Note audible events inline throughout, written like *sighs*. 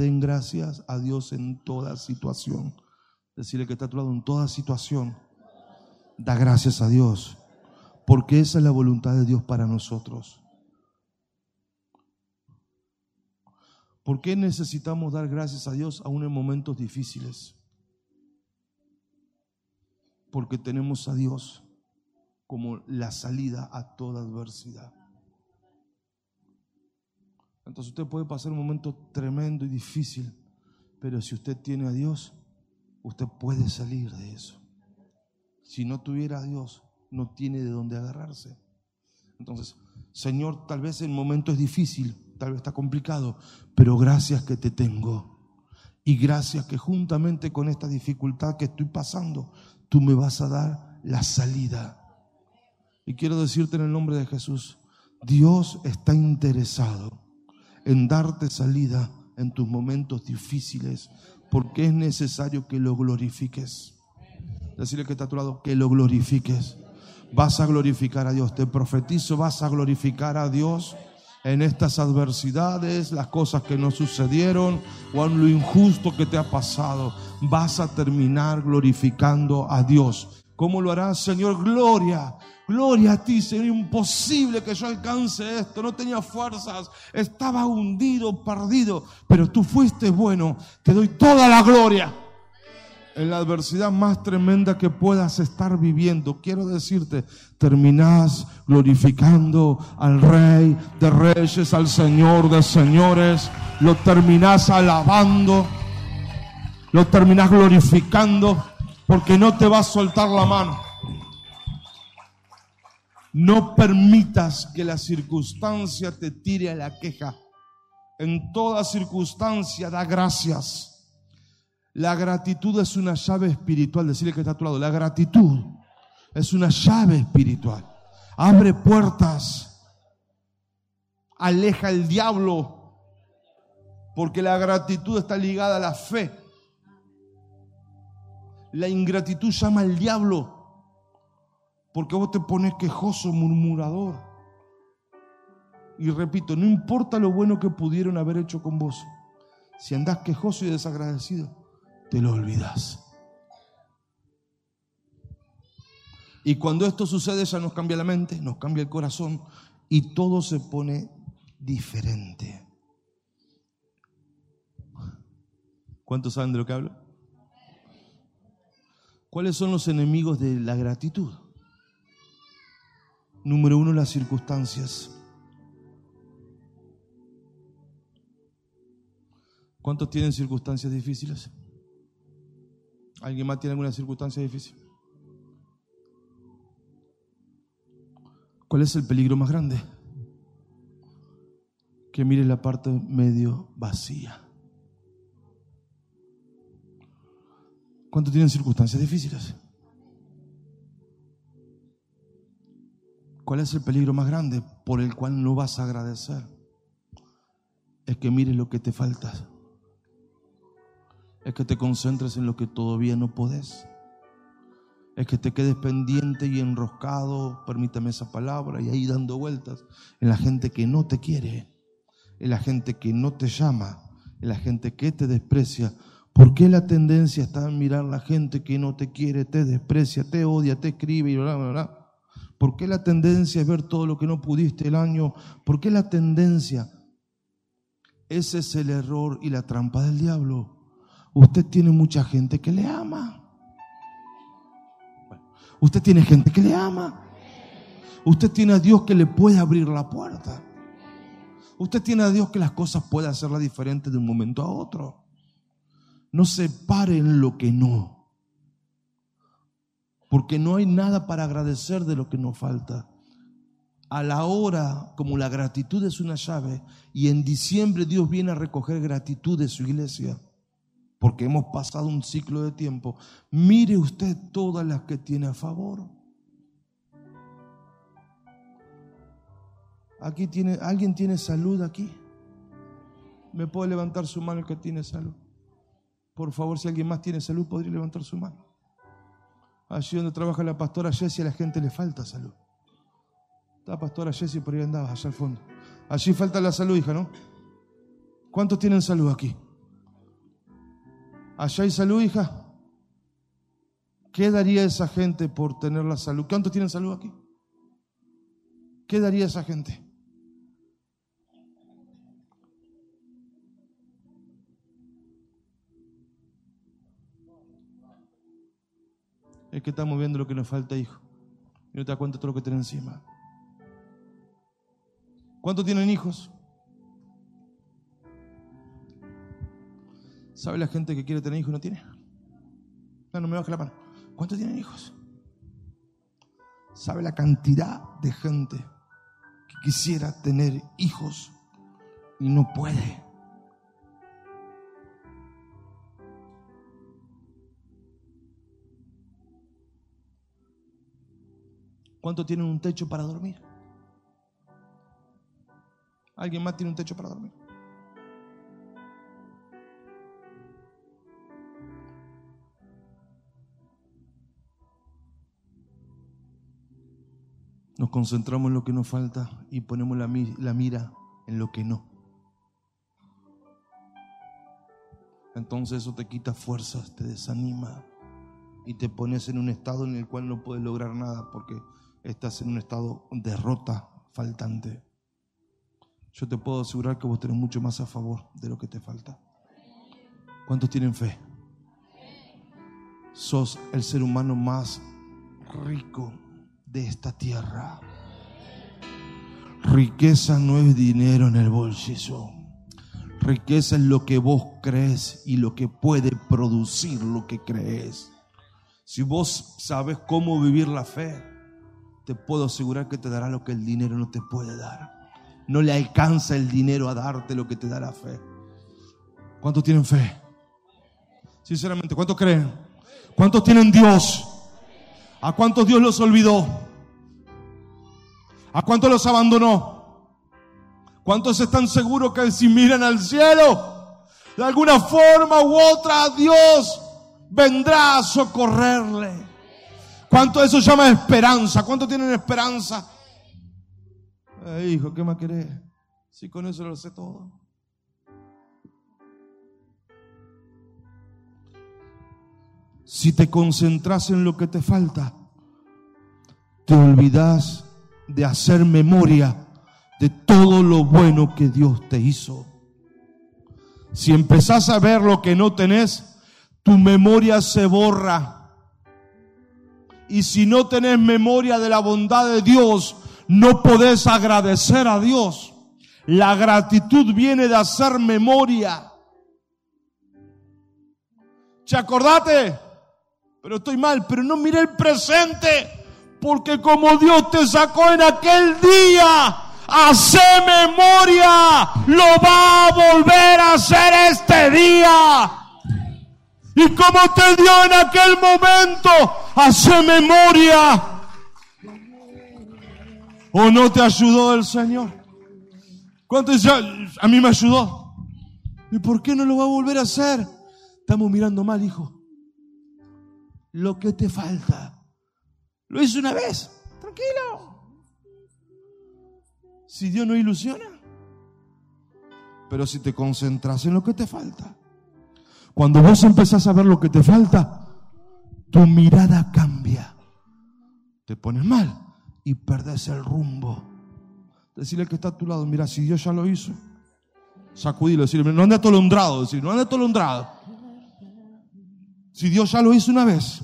den gracias a Dios en toda situación. Decirle que está a tu lado en toda situación. Da gracias a Dios, porque esa es la voluntad de Dios para nosotros. ¿Por qué necesitamos dar gracias a Dios aún en momentos difíciles? Porque tenemos a Dios como la salida a toda adversidad. Entonces usted puede pasar un momento tremendo y difícil, pero si usted tiene a Dios, usted puede salir de eso. Si no tuviera a Dios, no tiene de dónde agarrarse. Entonces, Señor, tal vez el momento es difícil, tal vez está complicado, pero gracias que te tengo. Y gracias que juntamente con esta dificultad que estoy pasando, tú me vas a dar la salida. Y quiero decirte en el nombre de Jesús, Dios está interesado en darte salida en tus momentos difíciles, porque es necesario que lo glorifiques. Decirle que está a tu lado, que lo glorifiques. Vas a glorificar a Dios, te profetizo, vas a glorificar a Dios en estas adversidades, las cosas que no sucedieron o en lo injusto que te ha pasado. Vas a terminar glorificando a Dios. ¿Cómo lo harás, Señor? Gloria Gloria a ti, Señor. Imposible que yo alcance esto. No tenía fuerzas. Estaba hundido, perdido. Pero tú fuiste bueno. Te doy toda la gloria. En la adversidad más tremenda que puedas estar viviendo, quiero decirte, terminás glorificando al Rey de Reyes, al Señor de Señores. Lo terminás alabando. Lo terminás glorificando porque no te va a soltar la mano. No permitas que la circunstancia te tire a la queja. En toda circunstancia da gracias. La gratitud es una llave espiritual. Decirle que está a tu lado. La gratitud es una llave espiritual. Abre puertas. Aleja el diablo. Porque la gratitud está ligada a la fe. La ingratitud llama al diablo. Porque vos te pones quejoso, murmurador. Y repito, no importa lo bueno que pudieron haber hecho con vos. Si andás quejoso y desagradecido, te lo olvidas. Y cuando esto sucede ya nos cambia la mente, nos cambia el corazón y todo se pone diferente. ¿Cuántos saben de lo que hablo? ¿Cuáles son los enemigos de la gratitud? Número uno, las circunstancias. ¿Cuántos tienen circunstancias difíciles? ¿Alguien más tiene alguna circunstancia difícil? ¿Cuál es el peligro más grande? Que mire la parte medio vacía. ¿Cuántos tienen circunstancias difíciles? ¿Cuál es el peligro más grande por el cual no vas a agradecer? Es que mires lo que te falta. Es que te concentres en lo que todavía no podés. Es que te quedes pendiente y enroscado, permítame esa palabra, y ahí dando vueltas en la gente que no te quiere, en la gente que no te llama, en la gente que te desprecia. ¿Por qué la tendencia está en mirar a la gente que no te quiere, te desprecia, te odia, te escribe y bla, bla, bla? ¿Por qué la tendencia es ver todo lo que no pudiste el año? ¿Por qué la tendencia? Ese es el error y la trampa del diablo. Usted tiene mucha gente que le ama. Usted tiene gente que le ama. Usted tiene a Dios que le puede abrir la puerta. Usted tiene a Dios que las cosas puede hacerla diferente de un momento a otro. No se pare en lo que no porque no hay nada para agradecer de lo que nos falta. A la hora, como la gratitud es una llave, y en diciembre Dios viene a recoger gratitud de su iglesia, porque hemos pasado un ciclo de tiempo, mire usted todas las que tiene a favor. Aquí tiene, ¿alguien tiene salud aquí? ¿Me puede levantar su mano el que tiene salud? Por favor, si alguien más tiene salud, podría levantar su mano. Allí donde trabaja la pastora Jessie a la gente le falta salud. Está pastora Jessie por ahí andaba, allá al fondo. Allí falta la salud, hija, ¿no? ¿Cuántos tienen salud aquí? ¿Allá hay salud, hija? ¿Qué daría esa gente por tener la salud? ¿Cuántos tienen salud aquí? ¿Qué daría esa gente? Es que estamos viendo lo que nos falta, hijo. Y no te das cuenta todo lo que tiene encima. ¿Cuántos tienen hijos? ¿Sabe la gente que quiere tener hijos y no tiene? No, no me baje la mano. ¿Cuántos tienen hijos? ¿Sabe la cantidad de gente que quisiera tener hijos y no puede? ¿Cuántos tienen un techo para dormir? ¿Alguien más tiene un techo para dormir? Nos concentramos en lo que nos falta y ponemos la, la mira en lo que no. Entonces eso te quita fuerzas, te desanima y te pones en un estado en el cual no puedes lograr nada porque estás en un estado derrota, faltante. Yo te puedo asegurar que vos tenés mucho más a favor de lo que te falta. ¿Cuántos tienen fe? Sos el ser humano más rico de esta tierra. Riqueza no es dinero en el bolsillo. Riqueza es lo que vos crees y lo que puede producir lo que crees. Si vos sabes cómo vivir la fe, te puedo asegurar que te dará lo que el dinero no te puede dar. No le alcanza el dinero a darte lo que te da la fe. ¿Cuántos tienen fe? Sinceramente, ¿cuántos creen? ¿Cuántos tienen Dios? ¿A cuántos Dios los olvidó? ¿A cuántos los abandonó? ¿Cuántos están seguros que si miran al cielo, de alguna forma u otra Dios vendrá a socorrerle? ¿Cuánto eso llama esperanza? ¿Cuánto tienen esperanza? hijo, ¿qué más querés? Si con eso lo sé todo. Si te concentras en lo que te falta, te olvidas de hacer memoria de todo lo bueno que Dios te hizo. Si empezás a ver lo que no tenés, tu memoria se borra y si no tenés memoria de la bondad de Dios, no podés agradecer a Dios. La gratitud viene de hacer memoria. ¿Se acordate? Pero estoy mal, pero no mire el presente. Porque como Dios te sacó en aquel día, hace memoria, lo va a volver a hacer este día. Y como te dio en aquel momento, hace memoria. ¿O no te ayudó el Señor? ¿Cuánto dice, a mí me ayudó? ¿Y por qué no lo va a volver a hacer? Estamos mirando mal, hijo. Lo que te falta. Lo hice una vez. Tranquilo. Si Dios no ilusiona. Pero si te concentras en lo que te falta. Cuando vos empezás a ver lo que te falta, tu mirada cambia. Te pones mal y perdes el rumbo. Decirle que está a tu lado, mira, si Dios ya lo hizo, sacudilo, decirle, no ande atolondrado, decir, no ande atolondrado. Si Dios ya lo hizo una vez.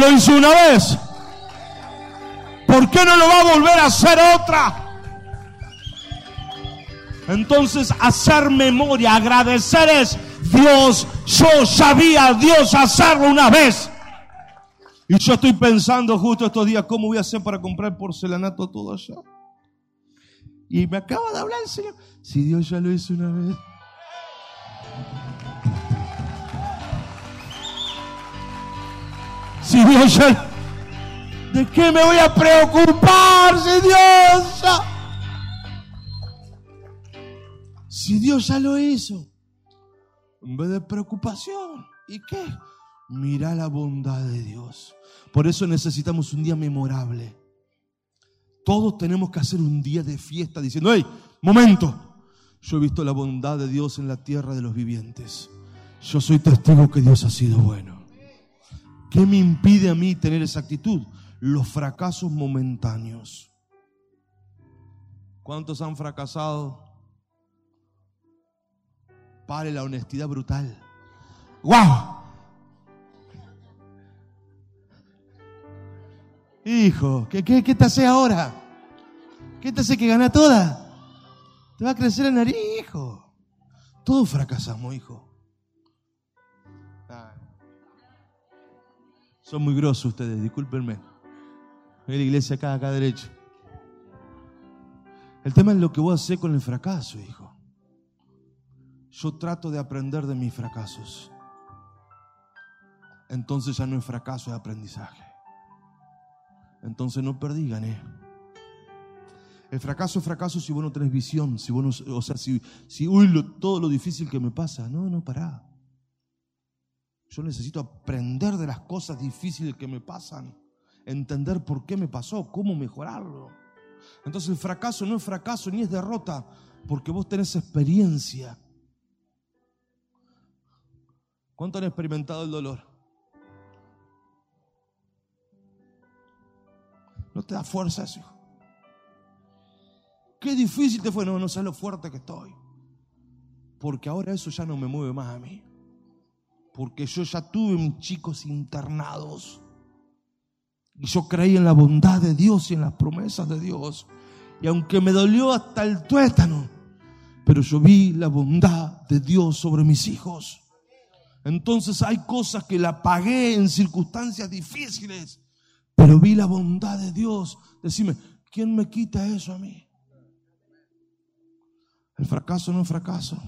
Lo hizo una vez, ¿Por qué no lo va a volver a hacer otra? Entonces, hacer memoria, agradecer es Dios, yo sabía Dios hacerlo una vez. Y yo estoy pensando justo estos días, ¿cómo voy a hacer para comprar porcelanato todo allá? Y me acaba de hablar el Señor. Si Dios ya lo hizo una vez. Si Dios ya ¿De qué me voy a preocupar si Dios ya... Si Dios ya lo hizo. En vez de preocupación. ¿Y qué? Mira la bondad de Dios. Por eso necesitamos un día memorable. Todos tenemos que hacer un día de fiesta diciendo, hey, momento, yo he visto la bondad de Dios en la tierra de los vivientes. Yo soy testigo que Dios ha sido bueno. ¿Qué me impide a mí tener esa actitud? Los fracasos momentáneos. ¿Cuántos han fracasado? Pare la honestidad brutal. ¡Wow! Hijo, ¿qué, qué, te hace ahora? ¿Qué te hace que gana toda? Te va a crecer el nariz, hijo. Todos fracasamos, hijo. Son muy grosos ustedes, discúlpenme. Voy a la iglesia acá, acá derecho. El tema es lo que vos haces con el fracaso, hijo. Yo trato de aprender de mis fracasos. Entonces ya no es fracaso, es aprendizaje. Entonces no perdí, gané. El fracaso es fracaso si vos no tenés visión, si vos no, o sea, si, si uy, todo lo difícil que me pasa. No, no, pará. Yo necesito aprender de las cosas difíciles que me pasan, entender por qué me pasó, cómo mejorarlo. Entonces el fracaso no es fracaso ni es derrota, porque vos tenés experiencia. ¿Cuánto han experimentado el dolor? No te da fuerza eso. Qué difícil te fue. No, no sé lo fuerte que estoy. Porque ahora eso ya no me mueve más a mí. Porque yo ya tuve mis chicos internados. Y yo creí en la bondad de Dios y en las promesas de Dios. Y aunque me dolió hasta el tuétano, pero yo vi la bondad de Dios sobre mis hijos. Entonces hay cosas que la pagué en circunstancias difíciles, pero vi la bondad de Dios. Decime, ¿quién me quita eso a mí? El fracaso no es fracaso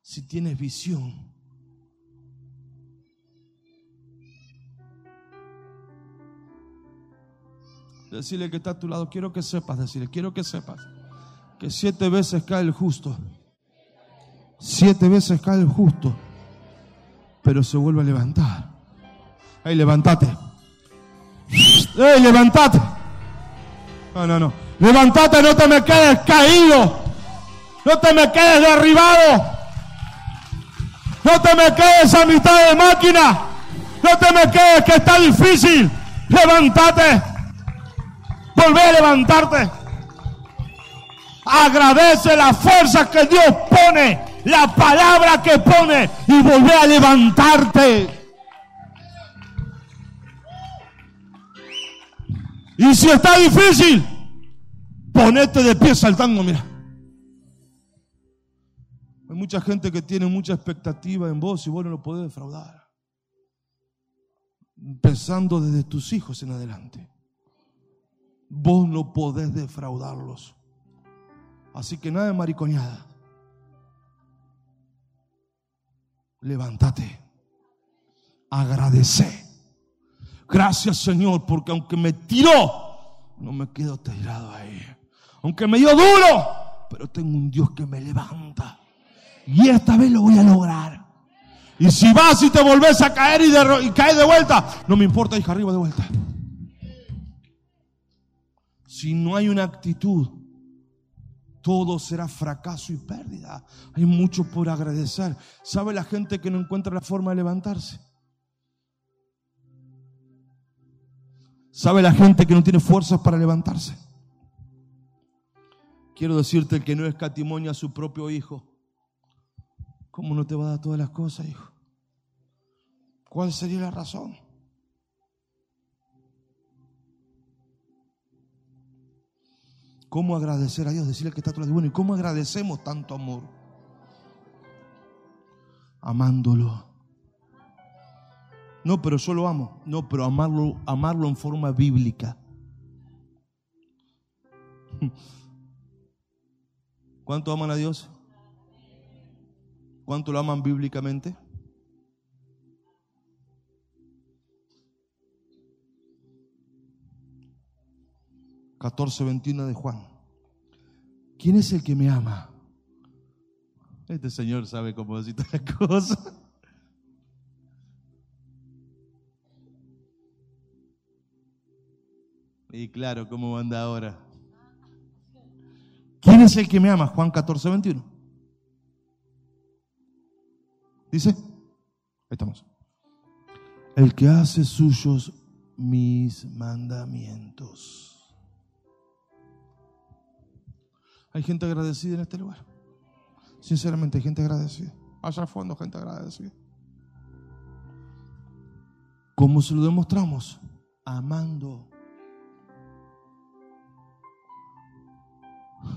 si tienes visión. Decirle que está a tu lado, quiero que sepas, decirle, quiero que sepas que siete veces cae el justo. Siete veces cae el justo, pero se vuelve a levantar. ¡Ey, levántate! ¡Ey, levántate! No, no, no. Levántate, no te me quedes caído. No te me quedes derribado. No te me quedes a mitad de máquina. No te me quedes que está difícil. Levántate. Volvé a levantarte. Agradece la fuerza que Dios pone, la palabra que pone y volvé a levantarte. Y si está difícil, ponete de pie saltando, mira. Hay mucha gente que tiene mucha expectativa en vos y vos no lo podés defraudar. Pensando desde tus hijos en adelante. Vos no podés defraudarlos. Así que nada de mariconeada. Levántate. Agradece. Gracias Señor, porque aunque me tiró, no me quedo tirado ahí. Aunque me dio duro, pero tengo un Dios que me levanta. Y esta vez lo voy a lograr. Y si vas y te volvés a caer y, de, y caes de vuelta, no me importa, hija, arriba de vuelta. Si no hay una actitud, todo será fracaso y pérdida. Hay mucho por agradecer. ¿Sabe la gente que no encuentra la forma de levantarse? ¿Sabe la gente que no tiene fuerzas para levantarse? Quiero decirte que no escatimonia a su propio hijo ¿Cómo no te va a dar todas las cosas, hijo? ¿Cuál sería la razón? ¿Cómo agradecer a Dios? Decirle que está todo bueno. ¿Y cómo agradecemos tanto amor? Amándolo. No, pero yo lo amo. No, pero amarlo, amarlo en forma bíblica. *laughs* ¿Cuánto aman a Dios? ¿Cuánto lo aman bíblicamente? 14, 21 de Juan. ¿Quién es el que me ama? Este señor sabe cómo decir todas las cosas. Y claro, ¿cómo anda ahora? ¿Quién es el que me ama? Juan 14, 21. Dice, ahí estamos. El que hace suyos mis mandamientos. Hay gente agradecida en este lugar. Sinceramente, hay gente agradecida. Allá al fondo, gente agradecida. ¿Cómo se lo demostramos? Amando.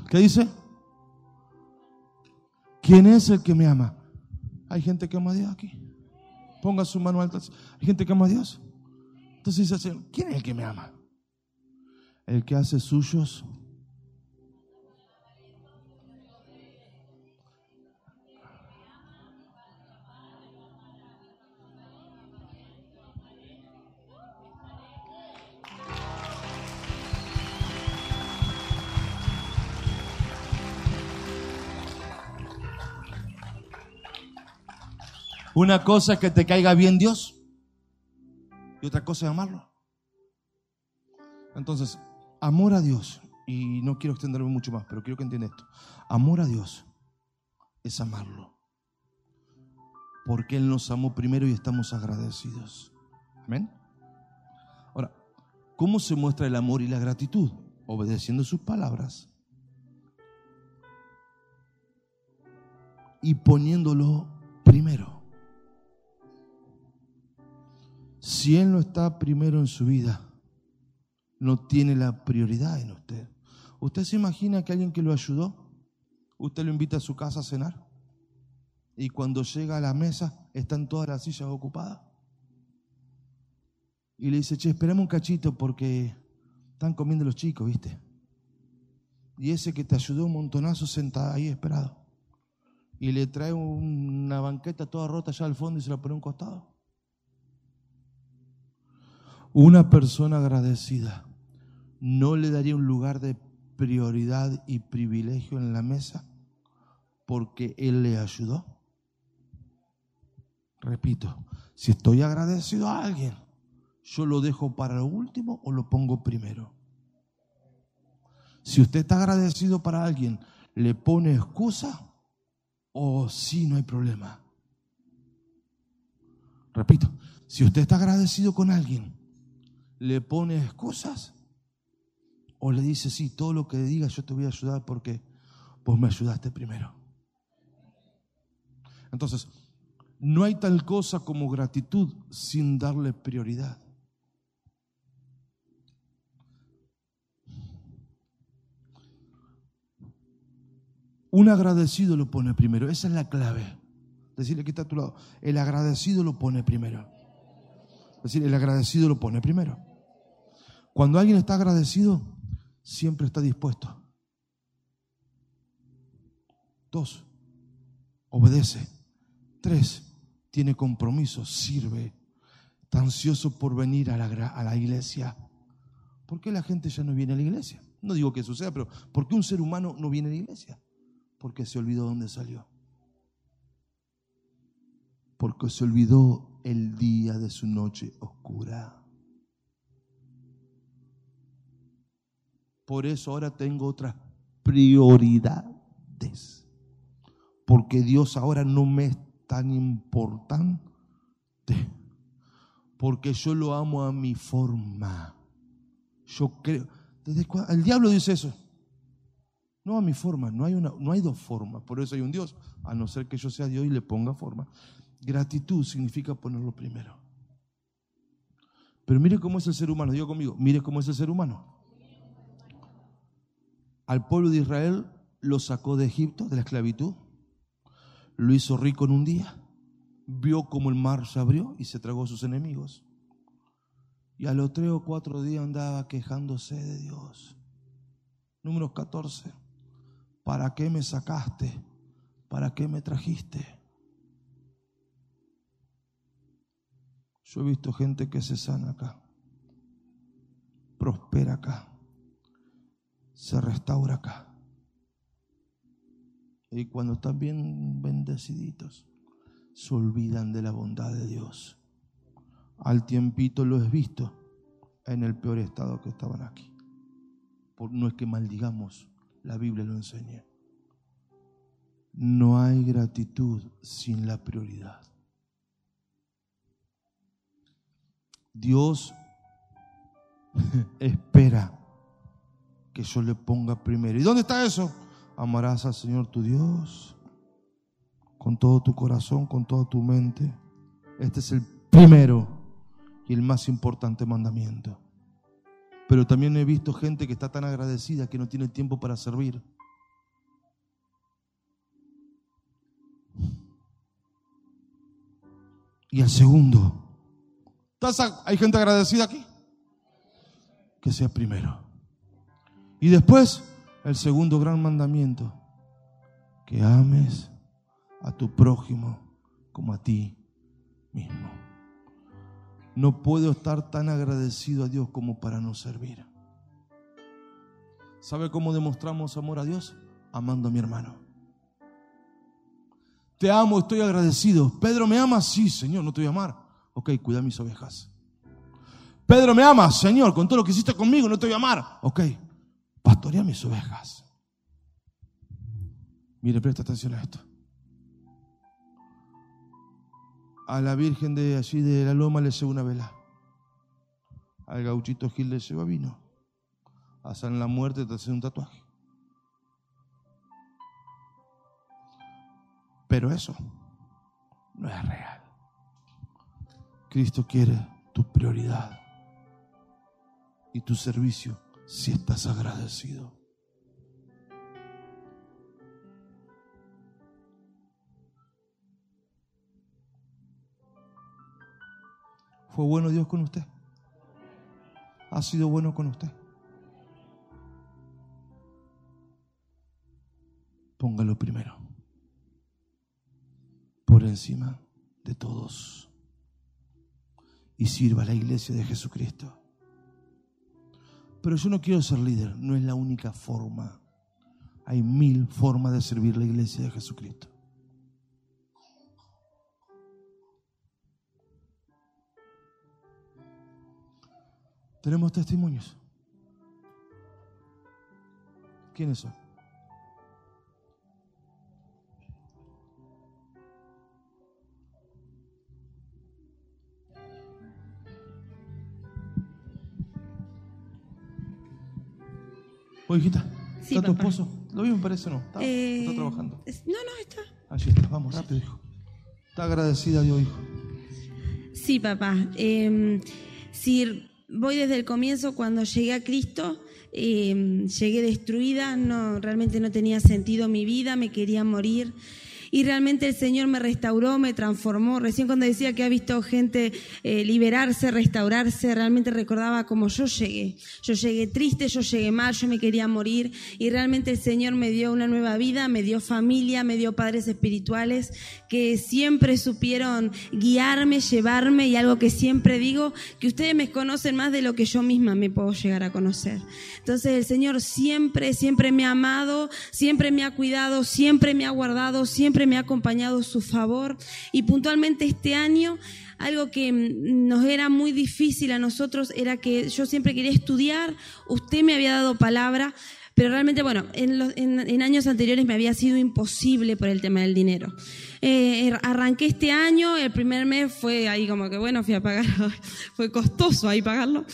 ¿Qué dice? ¿Quién es el que me ama? Hay gente que ama a Dios aquí. Ponga su mano alta. Hay gente que ama a Dios. Entonces dice, ¿quién es el que me ama? El que hace suyos Una cosa es que te caiga bien Dios y otra cosa es amarlo. Entonces, amor a Dios, y no quiero extenderme mucho más, pero quiero que entiendan esto. Amor a Dios es amarlo. Porque Él nos amó primero y estamos agradecidos. Amén. Ahora, ¿cómo se muestra el amor y la gratitud? Obedeciendo sus palabras y poniéndolo primero. Si Él no está primero en su vida, no tiene la prioridad en usted. ¿Usted se imagina que alguien que lo ayudó, usted lo invita a su casa a cenar? Y cuando llega a la mesa, están todas las sillas ocupadas. Y le dice, che, esperame un cachito porque están comiendo los chicos, ¿viste? Y ese que te ayudó un montonazo sentado ahí esperado. Y le trae una banqueta toda rota allá al fondo y se la pone a un costado. Una persona agradecida no le daría un lugar de prioridad y privilegio en la mesa porque Él le ayudó. Repito, si estoy agradecido a alguien, yo lo dejo para lo último o lo pongo primero. Si usted está agradecido para alguien, ¿le pone excusa o sí no hay problema? Repito, si usted está agradecido con alguien, le pone excusas o le dice, sí, todo lo que digas yo te voy a ayudar porque vos me ayudaste primero. Entonces, no hay tal cosa como gratitud sin darle prioridad. Un agradecido lo pone primero, esa es la clave. Decirle que está a tu lado, el agradecido lo pone primero. Es decir, el agradecido lo pone primero. Cuando alguien está agradecido, siempre está dispuesto. Dos, obedece. Tres, tiene compromiso, sirve. Está ansioso por venir a la, iglesia. ¿Por qué la gente ya no viene a la iglesia? No digo que suceda, pero ¿por qué un ser humano no viene a la iglesia? Porque se olvidó dónde salió. Porque se olvidó el día de su noche oscura. Por eso ahora tengo otras prioridades. Porque Dios ahora no me es tan importante. Porque yo lo amo a mi forma. Yo creo. ¿Desde el diablo dice eso. No a mi forma, no hay, una, no hay dos formas. Por eso hay un Dios. A no ser que yo sea Dios y le ponga forma. Gratitud significa ponerlo primero. Pero mire cómo es el ser humano. Digo conmigo, mire cómo es el ser humano al pueblo de Israel lo sacó de Egipto, de la esclavitud, lo hizo rico en un día, vio como el mar se abrió y se tragó a sus enemigos. Y a los tres o cuatro días andaba quejándose de Dios. Número 14. ¿Para qué me sacaste? ¿Para qué me trajiste? Yo he visto gente que se sana acá, prospera acá se restaura acá. Y cuando están bien bendeciditos, se olvidan de la bondad de Dios. Al tiempito lo he visto en el peor estado que estaban aquí. no es que maldigamos, la Biblia lo enseña. No hay gratitud sin la prioridad. Dios *laughs* espera que yo le ponga primero. ¿Y dónde está eso? Amarás al Señor tu Dios con todo tu corazón, con toda tu mente. Este es el primero y el más importante mandamiento. Pero también he visto gente que está tan agradecida que no tiene tiempo para servir. Y el segundo, ¿hay gente agradecida aquí? Que sea primero. Y después, el segundo gran mandamiento, que ames a tu prójimo como a ti mismo. No puedo estar tan agradecido a Dios como para no servir. ¿Sabe cómo demostramos amor a Dios? Amando a mi hermano. Te amo, estoy agradecido. Pedro, ¿me amas? Sí, Señor, no te voy a amar. Ok, cuida mis ovejas. Pedro, ¿me amas? Señor, con todo lo que hiciste conmigo, no te voy a amar. Ok, pastorea mis ovejas. Mire, presta atención a esto. A la Virgen de allí de la Loma le lleva una vela. Al gauchito Gil le lleva vino. A San La Muerte te hace un tatuaje. Pero eso no es real. Cristo quiere tu prioridad y tu servicio si estás agradecido. ¿Fue bueno Dios con usted? ¿Ha sido bueno con usted? Póngalo primero, por encima de todos, y sirva a la iglesia de Jesucristo. Pero yo no quiero ser líder, no es la única forma. Hay mil formas de servir la iglesia de Jesucristo. Tenemos testimonios. ¿Quiénes son? Oye, hijita, Sí, ¿está tu papá. esposo? ¿Lo vio, me parece o no? ¿Está, Eh, está trabajando? No, no, está. Allí está, vamos, rápido, hijo. Está agradecida Dios, hijo. Sí, papá. Eh, si voy desde el comienzo, cuando llegué a Cristo, eh, llegué destruida, no, realmente no tenía sentido mi vida, me quería morir. Y realmente el Señor me restauró, me transformó. Recién cuando decía que ha visto gente eh, liberarse, restaurarse, realmente recordaba como yo llegué. Yo llegué triste, yo llegué mal, yo me quería morir. Y realmente el Señor me dio una nueva vida, me dio familia, me dio padres espirituales que siempre supieron guiarme, llevarme y algo que siempre digo, que ustedes me conocen más de lo que yo misma me puedo llegar a conocer. Entonces el Señor siempre, siempre me ha amado, siempre me ha cuidado, siempre me ha guardado, siempre me ha acompañado su favor y puntualmente este año algo que mm, nos era muy difícil a nosotros era que yo siempre quería estudiar, usted me había dado palabra, pero realmente, bueno, en, años anteriores me había sido imposible por el tema del dinero. Eh, er- arranqué este año, el primer mes fue ahí como que, bueno, fui a pagar, *laughs* fue costoso ahí pagarlo,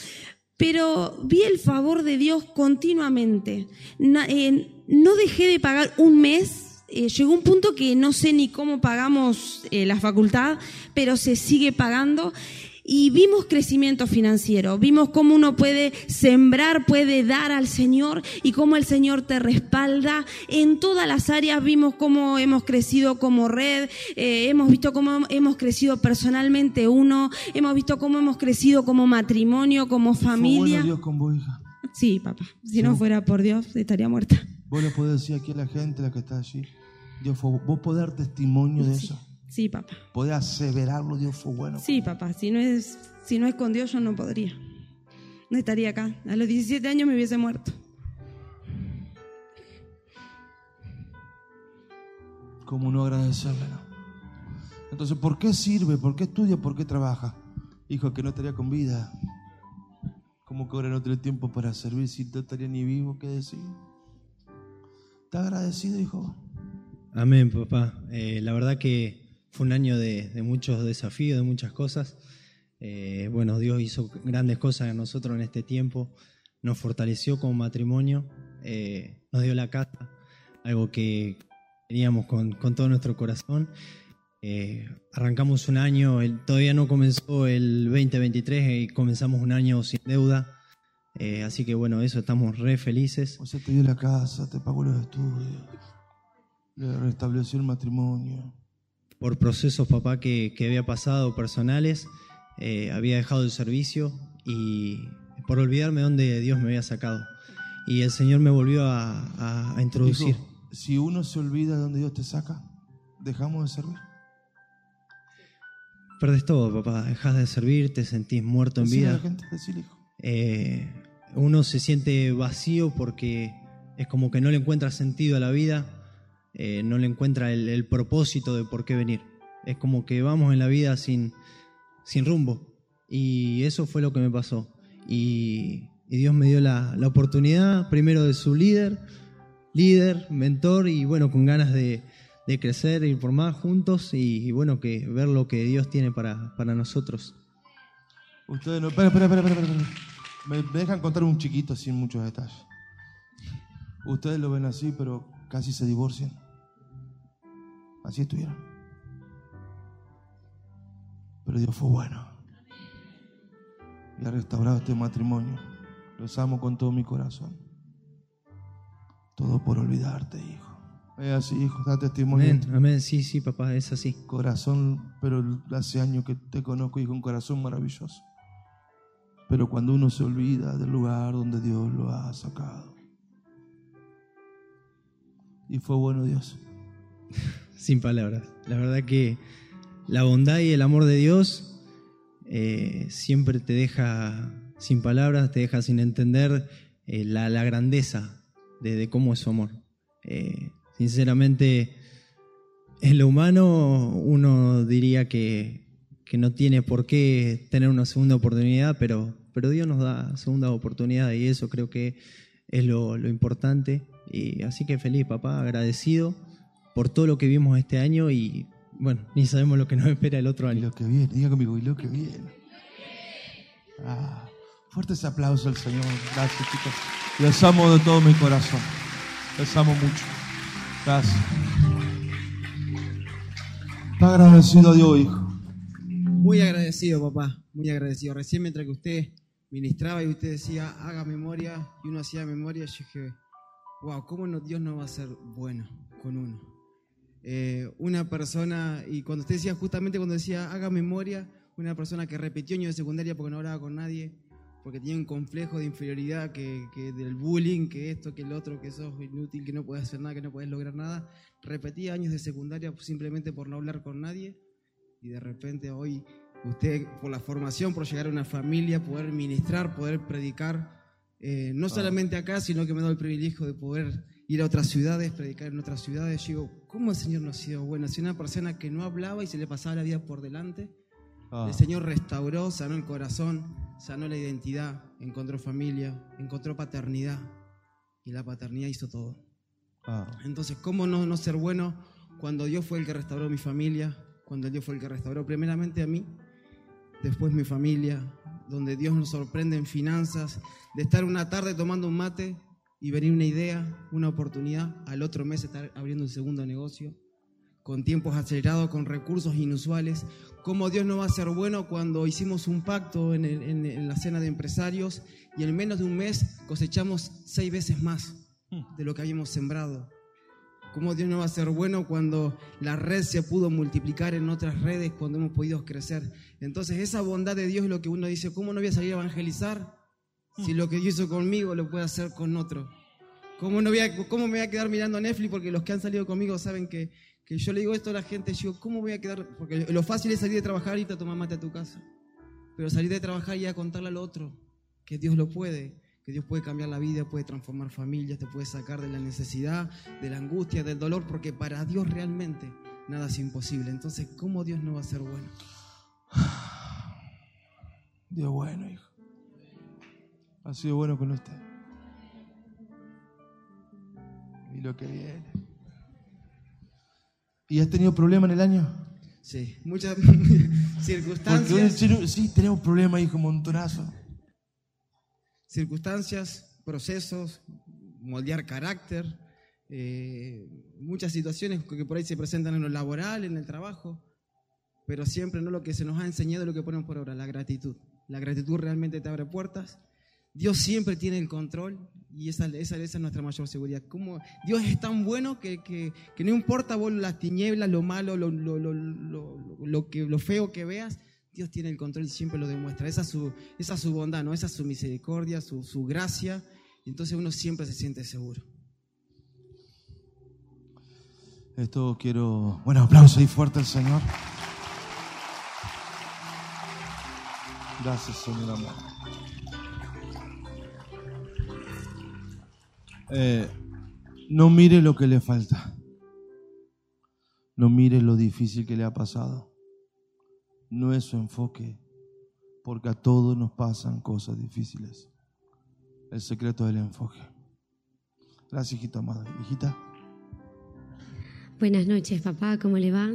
pero vi el favor de Dios continuamente. Eh, no dejé de pagar un mes. Eh, llegó un punto que no sé ni cómo pagamos eh, la facultad, pero se sigue pagando. Y vimos crecimiento financiero, vimos cómo uno puede sembrar, puede dar al Señor y cómo el Señor te respalda. En todas las áreas vimos cómo hemos crecido como red, eh, hemos visto cómo hemos crecido personalmente uno, hemos visto cómo hemos crecido como matrimonio, como Fue familia. bueno Dios con vos, hija. Sí, papá, si no fuera por Dios estaría muerta. Vos le podés decir aquí a la gente, la que está allí, Dios fue, vos podés dar testimonio de eso. Sí, papá. Podés aseverarlo, Dios fue bueno. Sí, papá, si no es, si no es con Dios yo no podría. No estaría acá. A los 17 años me hubiese muerto. ¿Cómo no agradecerle? no? Entonces, ¿por qué sirve? ¿Por qué estudia? ¿Por qué trabaja? Hijo, que no estaría con vida. ¿Cómo que ahora no tiene tiempo para servir si no estaría ni vivo? ¿Qué decir? ¿Está agradecido, hijo? Amén, papá. Eh, la verdad que fue un año de, de muchos desafíos, de muchas cosas. Eh, bueno, Dios hizo grandes cosas en nosotros en este tiempo. Nos fortaleció como matrimonio, eh, nos dio la casa, algo que queríamos con, con todo nuestro corazón. Eh, arrancamos un año, el- todavía no comenzó el 2023 y comenzamos un año sin deuda. Así que bueno, eso estamos re felices. O sea, te dio la casa, te pagó los estudios, le restableció el matrimonio. por procesos, papá, que, que había pasado personales, eh, había dejado el servicio y por olvidarme dónde Dios me había sacado. Y el Señor me volvió a, a- introducir. Si uno se olvida de dónde Dios te saca, dejamos de servir. Perdés todo, papá. Dejas de servir, te sentís muerto en Decile a la vida. gente, hijo. Eh, uno se siente vacío porque es como que no le encuentra sentido a la vida, eh, no le encuentra el, propósito de por qué venir. Es como que vamos en la vida sin, sin rumbo. Y eso fue lo que me pasó. Y, Dios me dio la, la oportunidad, primero de su líder, líder, mentor, y bueno, con ganas de, de crecer, ir por más juntos y, bueno, que ver lo que Dios tiene para, para nosotros. Ustedes no. Espera, espera, espera, espera, me dejan contar un chiquito sin muchos detalles. Ustedes lo ven así, pero casi se divorcian. Así estuvieron. Pero Dios fue bueno. Y ha restaurado este matrimonio. Los amo con todo mi corazón. Todo por olvidarte, hijo. Es así, hijo, da testimonio. Amén, amén, sí, sí, papá, es así. Corazón, pero hace años que te conozco, hijo, un corazón maravilloso. Pero cuando uno se olvida del lugar donde Dios lo ha sacado. Y fue bueno Dios. *laughs* Sin palabras. La verdad que la bondad y el amor de Dios eh, siempre te deja sin palabras, te deja sin entender eh, la, la grandeza de, de cómo es su amor. Eh, sinceramente, en lo humano uno diría que, que no tiene por qué tener una segunda oportunidad, pero, pero Dios nos da segunda oportunidad y eso creo que es lo, lo importante. Y así que feliz, papá, agradecido por todo lo que vimos este año y bueno, ni sabemos lo que nos espera el otro Y año. lo que viene, diga conmigo, y lo que viene. Ah, fuertes aplausos al Señor. Gracias, chicos. Les amo de todo mi corazón. Les amo mucho. Gracias. Está agradecido a Dios, hijo. Muy agradecido, papá, muy agradecido. Recién mientras que usted ministraba y usted decía, haga memoria, y uno hacía memoria, yo dije, wow, ¿cómo no, Dios no va a ser bueno con uno? Eh, una persona, y cuando usted decía, justamente cuando decía, haga memoria, una persona que repitió año de secundaria porque no hablaba con nadie, porque tenía un complejo de inferioridad, que, que del bullying, que esto, que el otro, que sos inútil, que no puedes hacer nada, que no puedes lograr nada, repetía años de secundaria simplemente por no hablar con nadie y de repente hoy usted por la formación, por llegar a una familia, poder ministrar, poder predicar, eh, no solamente acá, sino que me da el privilegio de poder ir a otras ciudades, predicar en otras ciudades. Yo digo, ¿cómo el Señor nos ha sido bueno? Si una persona que no hablaba y se le pasaba la vida por delante, Ah, el Señor restauró, sanó el corazón, sanó la identidad, encontró familia, encontró paternidad y la paternidad hizo todo. ah. Entonces, ¿cómo no, no ser bueno cuando Dios fue el que restauró mi familia? Cuando Dios fue el que restauró primeramente a mí, después mi familia, donde Dios nos sorprende en finanzas, de estar una tarde tomando un mate y venir una idea, una oportunidad, al otro mes estar abriendo un segundo negocio, con tiempos acelerados, con recursos inusuales. ¿Cómo Dios no va a ser bueno cuando hicimos un pacto en, el- en- en la cena de empresarios y en menos de un mes cosechamos seis veces más de lo que habíamos sembrado? ¿Cómo Dios no va a ser bueno cuando la red se pudo multiplicar en otras redes, cuando hemos podido crecer? Entonces, esa bondad de Dios es lo que uno dice, ¿cómo no voy a salir a evangelizar si lo que Dios hizo conmigo lo puede hacer con otro? ¿Cómo, no voy a, ¿Cómo me voy a quedar mirando Netflix? Porque los que han salido conmigo saben que, que yo le digo esto a la gente, yo, ¿cómo voy a quedar? Porque lo fácil es salir de trabajar y tomar mate a tu casa. Pero salir de trabajar y a contarle al otro que Dios lo puede, que Dios puede cambiar la vida, puede transformar familias, te puede sacar de la necesidad, de la angustia, del dolor, porque para Dios realmente nada es imposible. Entonces, ¿cómo Dios no va a ser bueno? *sighs* Dios bueno, hijo. Ha sido bueno con usted. Y lo que viene. ¿Y has tenido problemas en el año? Sí, muchas *laughs* circunstancias, sí, tenemos problemas, hijo, montonazo. Circunstancias, procesos, moldear carácter, eh, muchas situaciones que por ahí se presentan en lo laboral, en el trabajo, pero siempre no lo que se nos ha enseñado lo que ponemos por obra, la gratitud. La gratitud realmente te abre puertas. Dios siempre tiene el control y esa, esa, esa es nuestra mayor seguridad. Como Dios es tan bueno que, que- que no importa vos las tinieblas, lo malo, lo, lo, lo, lo- lo que, lo feo que veas, Dios tiene el control y siempre lo demuestra. Esa es su, esa es su bondad, ¿no? esa es su misericordia, su, su gracia. Y entonces uno siempre se siente seguro. Esto quiero. Bueno, aplauso ahí fuerte al Señor. Gracias, Señor amor. Eh, no mire lo que le falta. No mire lo difícil que le ha pasado. No es su enfoque, porque a todos nos pasan cosas difíciles. El secreto del enfoque. Gracias, hijita amada. Hijita. Buenas noches, papá, ¿cómo le va?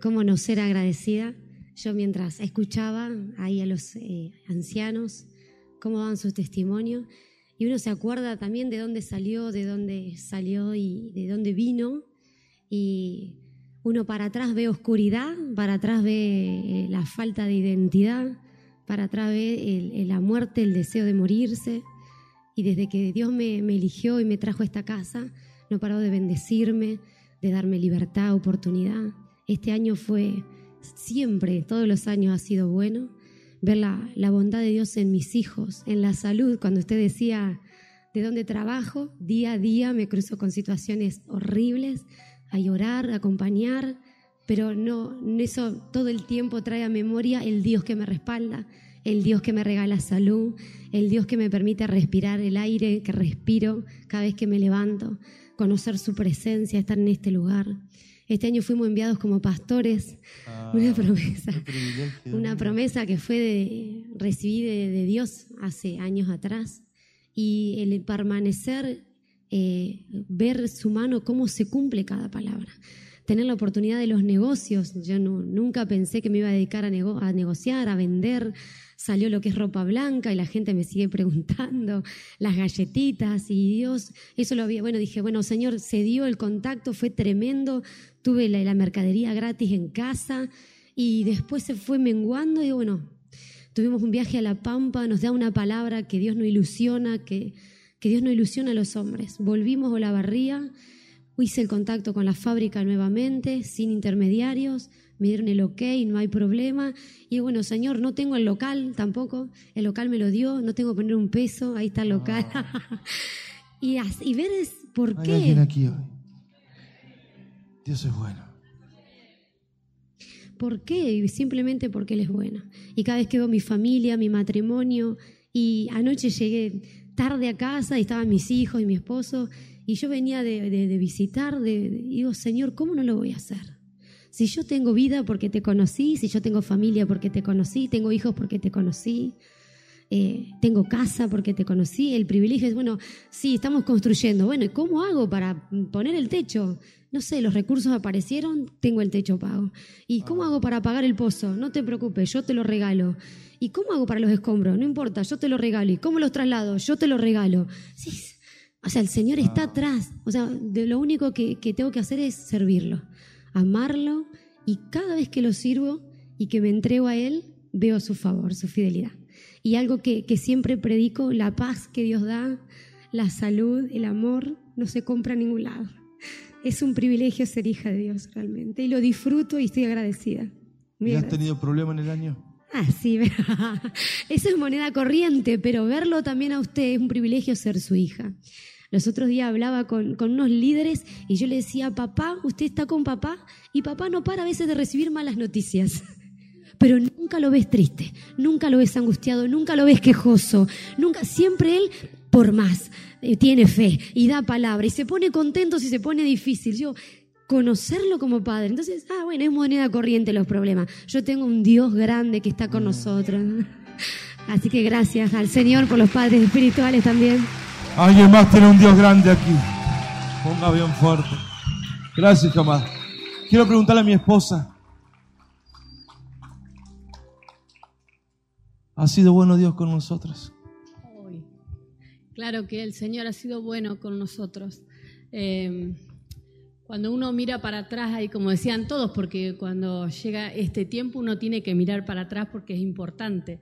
¿Cómo no ser agradecida? Yo mientras escuchaba ahí a los eh, ancianos, cómo daban sus testimonios, y uno se acuerda también de dónde salió, de dónde salió y de dónde vino, y uno para atrás ve oscuridad, para atrás ve eh, la falta de identidad, para atrás ve la muerte, el deseo de morirse, y desde que Dios me, me eligió y me trajo a esta casa, no paró de bendecirme, de darme libertad, oportunidad. Este año fue siempre, todos los años ha sido bueno. Ver la, la bondad de Dios en mis hijos, en la salud. Cuando usted decía de dónde trabajo, día a día me cruzo con situaciones horribles, a llorar, a acompañar, pero no, eso todo el tiempo trae a memoria el Dios que me respalda, el Dios que me regala salud, el Dios que me permite respirar el aire que respiro cada vez que me levanto, conocer su presencia, estar en este lugar. Este año fuimos enviados como pastores, una promesa, una promesa que fue de, recibí de, de Dios hace años atrás. Y el permanecer, eh, ver su mano, cómo se cumple cada palabra. Tener la oportunidad de los negocios. Yo nunca pensé que me iba a dedicar a, nego- a negociar, a vender. Salió lo que es ropa blanca y la gente me sigue *laughs* preguntando, las galletitas y Dios, eso lo había, bueno, dije, bueno, Señor, se dio el contacto, fue tremendo, tuve la, la mercadería gratis en casa y después se fue menguando y bueno, tuvimos un viaje a La Pampa, nos da una palabra que Dios no ilusiona, que, que Dios no ilusiona a los hombres. Volvimos a Olavarría, hice el contacto con la fábrica nuevamente, sin intermediarios, me dieron el ok, no hay problema. Y bueno, Señor, no tengo el local tampoco, el local me lo dio, no tengo que poner un peso, ahí está el local. *laughs* y, as- y ver es por Hay alguien qué. aquí hoy. Dios es bueno. ¿Por qué? Y Simplemente porque Él es bueno. Y cada vez que veo mi familia, mi matrimonio, y anoche llegué tarde a casa y estaban mis hijos y mi esposo, y yo venía de, de- de visitar, de, digo, Señor, ¿cómo no lo voy a hacer? Si yo tengo vida porque te conocí, si yo tengo familia porque te conocí, tengo hijos porque te conocí, eh, tengo casa porque te conocí, el privilegio es, bueno, sí, estamos construyendo, bueno, ¿y cómo hago para poner el techo? No sé, los recursos aparecieron, tengo el techo pago. ¿Y cómo hago para pagar el pozo? No te preocupes, yo te lo regalo. ¿Y cómo hago para los escombros? No importa, yo te lo regalo. ¿Y cómo los traslado? Yo te lo regalo. Sí, o sea, el Señor está atrás. O sea, de lo único que, que tengo que hacer es servirlo, amarlo y cada vez que lo sirvo y que me entrego a Él, veo su favor, su fidelidad. Y algo que, que siempre predico, la paz que Dios da, la salud, el amor, no se compra en ningún lado. Es un privilegio ser hija de Dios realmente y lo disfruto y estoy agradecida. Muy ¿Y has agradecida. tenido problemas en el año? Ah, sí, *laughs* eso es moneda corriente, pero verlo también a usted es un privilegio ser su hija. Los otros días hablaba con, con unos líderes y yo le decía, papá, usted está con papá y papá no para a veces de recibir malas noticias. *laughs* Pero nunca lo ves triste, nunca lo ves angustiado, nunca lo ves quejoso, nunca, siempre él por más, eh, tiene fe y da palabra y se pone contento si se pone difícil. Yo, conocerlo como padre. Entonces, ah, bueno, es moneda corriente los problemas. Yo tengo un Dios grande que está con nosotros. *laughs* Así que gracias al Señor por los padres espirituales también. Alguien más tiene un Dios grande aquí. Ponga bien fuerte. Gracias, jamás. Quiero preguntarle a mi esposa. ¿Ha sido bueno Dios con nosotros? Claro que el Señor ha sido bueno con nosotros. Eh, cuando uno mira para atrás, ahí como decían todos, porque cuando llega este tiempo uno tiene que mirar para atrás porque es importante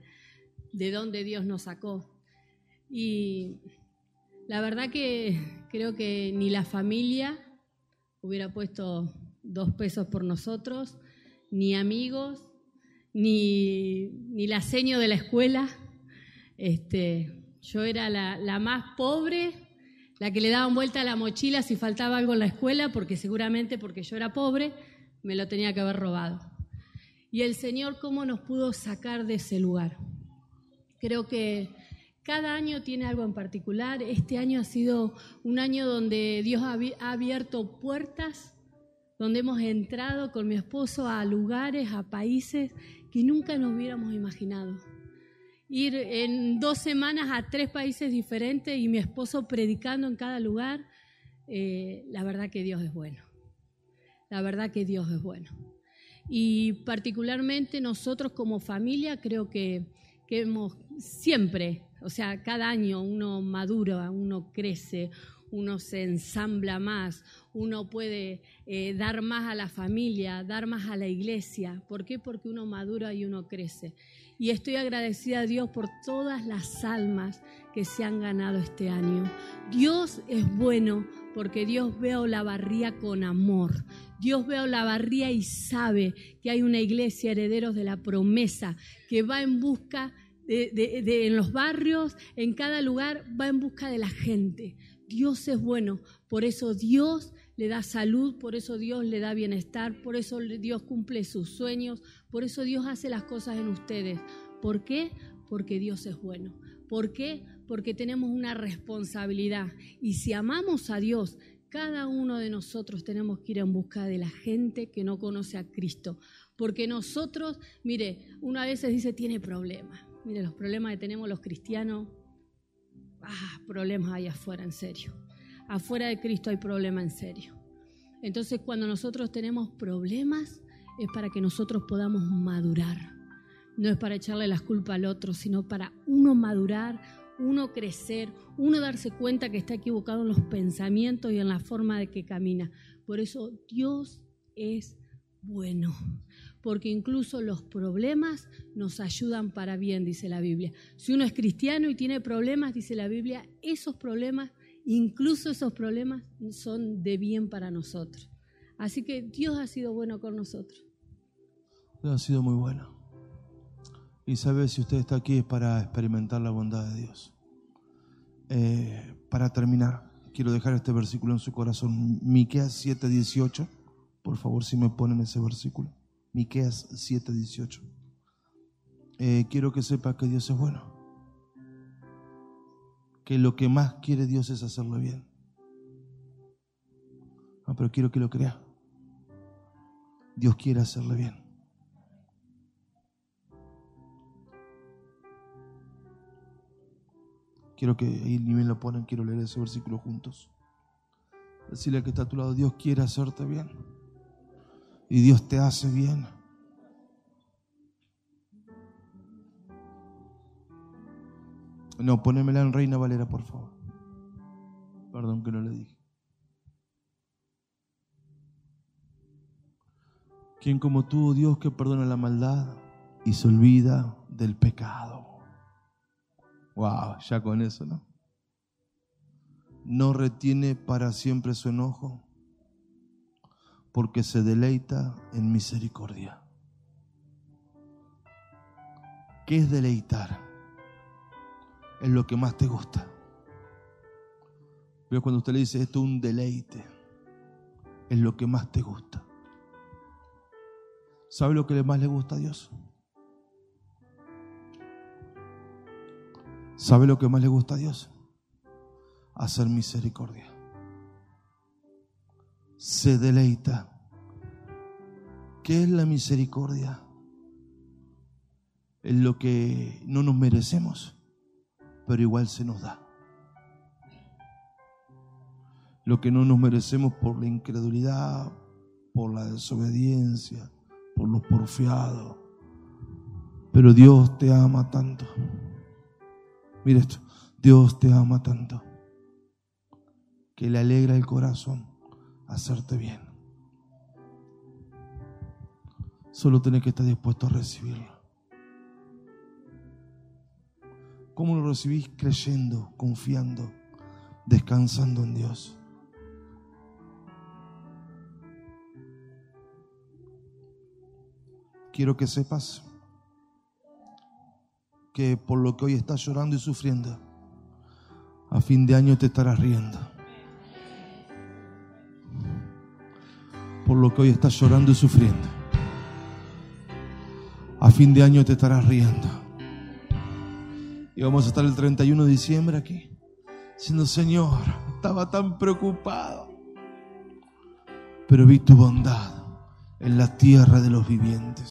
de dónde Dios nos sacó. Y la verdad que creo que ni la familia hubiera puesto dos pesos por nosotros, ni amigos, ni, ni la seño de la escuela. Este, yo era la, la más pobre, la que le daban vuelta a la mochila si faltaba algo en la escuela, porque seguramente porque yo era pobre, me lo tenía que haber robado. Y el Señor, ¿cómo nos pudo sacar de ese lugar? Creo que cada año tiene algo en particular. Este año ha sido un año donde Dios ha abierto puertas, donde hemos entrado con mi esposo a lugares, a países que nunca nos hubiéramos imaginado. Ir en dos semanas a tres países diferentes y mi esposo predicando en cada lugar, eh, la verdad que Dios es bueno. La verdad que Dios es bueno. Y particularmente nosotros como familia creo que, que hemos siempre, o sea, cada año uno madura, uno crece, uno se ensambla más, uno puede eh, dar más a la familia, dar más a la iglesia. ¿Por qué? Porque uno madura y uno crece. Y estoy agradecida a Dios por todas las almas que se han ganado este año. Dios es bueno porque Dios ve a barría con amor. Dios ve a barría y sabe que hay una iglesia herederos de la promesa que va en busca de, en los barrios, en cada lugar, va en busca de la gente. Dios es bueno, por eso Dios le da salud, por eso Dios le da bienestar, por eso Dios cumple sus sueños, por eso Dios hace las cosas en ustedes. ¿Por qué? Porque Dios es bueno. ¿Por qué? Porque tenemos una responsabilidad. Y si amamos a Dios, cada uno de nosotros tenemos que ir en busca de la gente que no conoce a Cristo. Porque nosotros, mire, una vez dice, tiene problemas. Mire, los problemas que tenemos los cristianos, ah, problemas hay afuera, en serio. Afuera de Cristo hay problemas en serio. Entonces, cuando nosotros tenemos problemas, es para que nosotros podamos madurar. No es para echarle las culpas al otro, sino para uno madurar, uno crecer, uno darse cuenta que está equivocado en los pensamientos y en la forma de que camina. Por eso Dios es bueno porque incluso los problemas nos ayudan para bien, dice la Biblia. Si uno es cristiano y tiene problemas, dice la Biblia, esos problemas, incluso esos problemas, son de bien para nosotros. Así que Dios ha sido bueno con nosotros. Dios ha sido muy bueno. Y sabe, si usted está aquí es para experimentar la bondad de Dios. Eh, para terminar, quiero dejar este versículo en su corazón. Miqueas 7:18. Por favor, si me ponen ese versículo. Miqueas 7:18. Eh, quiero que sepa que Dios es bueno. Que lo que más quiere Dios es hacerlo bien. Ah, pero quiero que lo crea. Dios quiere hacerle bien. Quiero que ahí ni me lo ponen, quiero leer ese versículo juntos. Decirle que está a tu lado, Dios quiere hacerte bien y Dios te hace bien. No, ponémela en Reina Valera, por favor. Perdón que no le dije. Quien como tú, Dios, que perdona la maldad y se olvida del pecado. Wow, ya con eso, ¿no? No retiene para siempre su enojo porque se deleita en misericordia. ¿Qué es deleitar? Es lo que más te gusta. Pero cuando usted le dice esto es un deleite, es lo que más te gusta. ¿Sabe lo que más le gusta a Dios? ¿Sabe lo que más le gusta a Dios? Hacer misericordia se deleita. ¿Qué es la misericordia? es lo que no nos merecemos, pero igual se nos da. Lo que no nos merecemos por la incredulidad, por la desobediencia, por los porfiados. Pero Dios te ama tanto. Mira esto, Dios te ama tanto que le alegra el corazón hacerte bien. Solo tenés que estar dispuesto a recibirlo. ¿Cómo lo recibís? Creyendo, confiando, descansando en Dios. Quiero que sepas que por lo que hoy estás llorando y sufriendo, a fin de año te estarás riendo. Por lo que hoy estás llorando y sufriendo, a fin de año te estarás riendo. Y vamos a estar el 31 de diciembre aquí, diciendo, Señor, estaba tan preocupado, pero vi tu bondad en la tierra de los vivientes.